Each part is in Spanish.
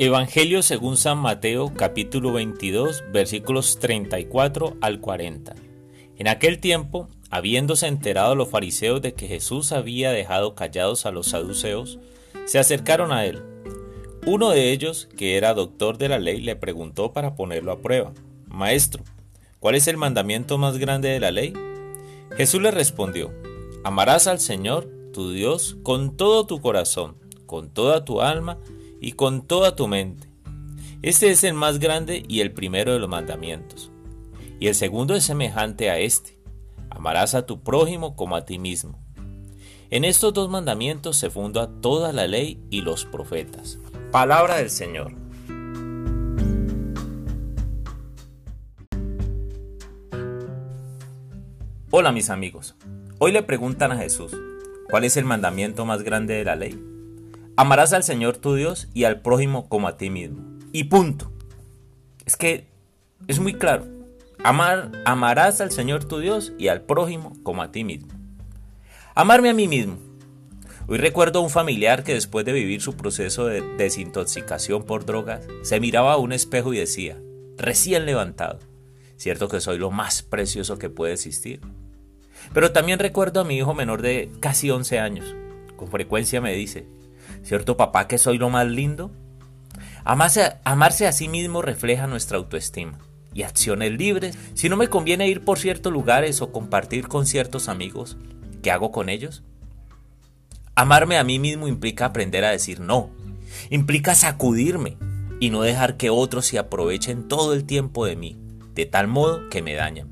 Evangelio según San Mateo capítulo 22 versículos 34 al 40. En aquel tiempo, habiéndose enterado los fariseos de que Jesús había dejado callados a los saduceos, se acercaron a él. Uno de ellos, que era doctor de la ley, le preguntó para ponerlo a prueba, Maestro, ¿cuál es el mandamiento más grande de la ley? Jesús le respondió, Amarás al Señor, tu Dios, con todo tu corazón, con toda tu alma, y con toda tu mente. Este es el más grande y el primero de los mandamientos. Y el segundo es semejante a este. Amarás a tu prójimo como a ti mismo. En estos dos mandamientos se funda toda la ley y los profetas. Palabra del Señor. Hola mis amigos. Hoy le preguntan a Jesús, ¿cuál es el mandamiento más grande de la ley? Amarás al Señor tu Dios y al prójimo como a ti mismo. Y punto. Es que es muy claro. Amar, amarás al Señor tu Dios y al prójimo como a ti mismo. Amarme a mí mismo. Hoy recuerdo a un familiar que después de vivir su proceso de desintoxicación por drogas, se miraba a un espejo y decía, recién levantado, cierto que soy lo más precioso que puede existir. Pero también recuerdo a mi hijo menor de casi 11 años. Con frecuencia me dice, ¿Cierto papá que soy lo más lindo? Amarse, amarse a sí mismo refleja nuestra autoestima y acciones libres. Si no me conviene ir por ciertos lugares o compartir con ciertos amigos, ¿qué hago con ellos? Amarme a mí mismo implica aprender a decir no. Implica sacudirme y no dejar que otros se aprovechen todo el tiempo de mí, de tal modo que me dañan.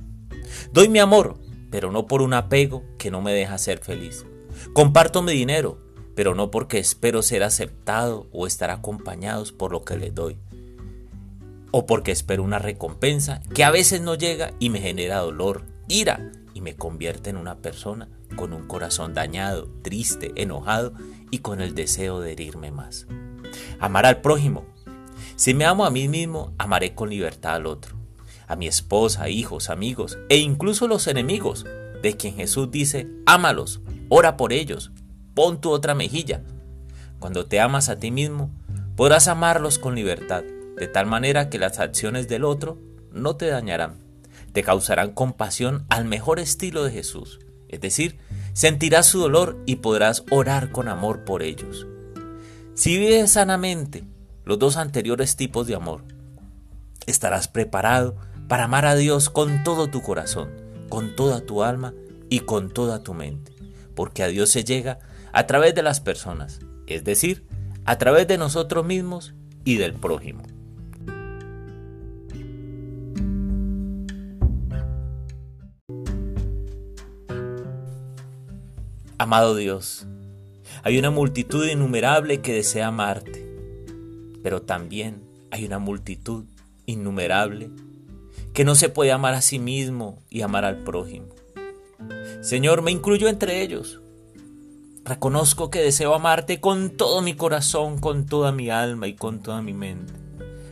Doy mi amor, pero no por un apego que no me deja ser feliz. Comparto mi dinero, pero no porque espero ser aceptado o estar acompañados por lo que les doy, o porque espero una recompensa que a veces no llega y me genera dolor, ira y me convierte en una persona con un corazón dañado, triste, enojado y con el deseo de herirme más. Amar al prójimo. Si me amo a mí mismo, amaré con libertad al otro, a mi esposa, hijos, amigos e incluso los enemigos, de quien Jesús dice, ámalos, ora por ellos, pon tu otra mejilla. Cuando te amas a ti mismo, podrás amarlos con libertad, de tal manera que las acciones del otro no te dañarán, te causarán compasión al mejor estilo de Jesús, es decir, sentirás su dolor y podrás orar con amor por ellos. Si vives sanamente los dos anteriores tipos de amor, estarás preparado para amar a Dios con todo tu corazón, con toda tu alma y con toda tu mente, porque a Dios se llega a través de las personas, es decir, a través de nosotros mismos y del prójimo. Amado Dios, hay una multitud innumerable que desea amarte, pero también hay una multitud innumerable que no se puede amar a sí mismo y amar al prójimo. Señor, me incluyo entre ellos. Reconozco que deseo amarte con todo mi corazón, con toda mi alma y con toda mi mente.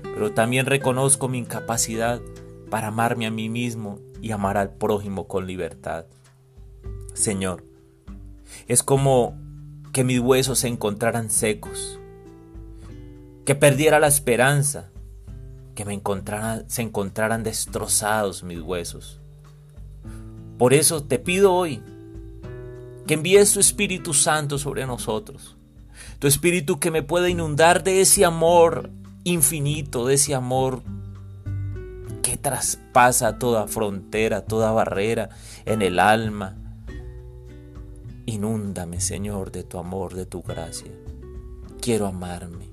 Pero también reconozco mi incapacidad para amarme a mí mismo y amar al prójimo con libertad. Señor, es como que mis huesos se encontraran secos, que perdiera la esperanza, que me se encontraran destrozados mis huesos. Por eso te pido hoy que envíes tu Espíritu Santo sobre nosotros. Tu Espíritu que me pueda inundar de ese amor infinito, de ese amor que traspasa toda frontera, toda barrera en el alma. Inúndame, Señor, de tu amor, de tu gracia. Quiero amarme.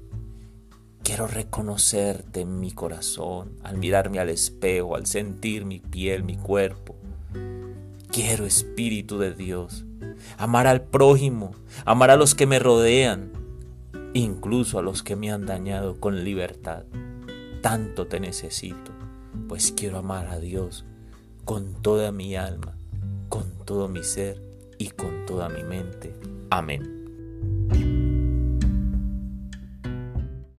Quiero reconocerte en mi corazón, al mirarme al espejo, al sentir mi piel, mi cuerpo. Quiero, Espíritu de Dios, amar al prójimo, amar a los que me rodean, incluso a los que me han dañado con libertad. Tanto te necesito, pues quiero amar a Dios con toda mi alma, con todo mi ser y con toda mi mente. Amén.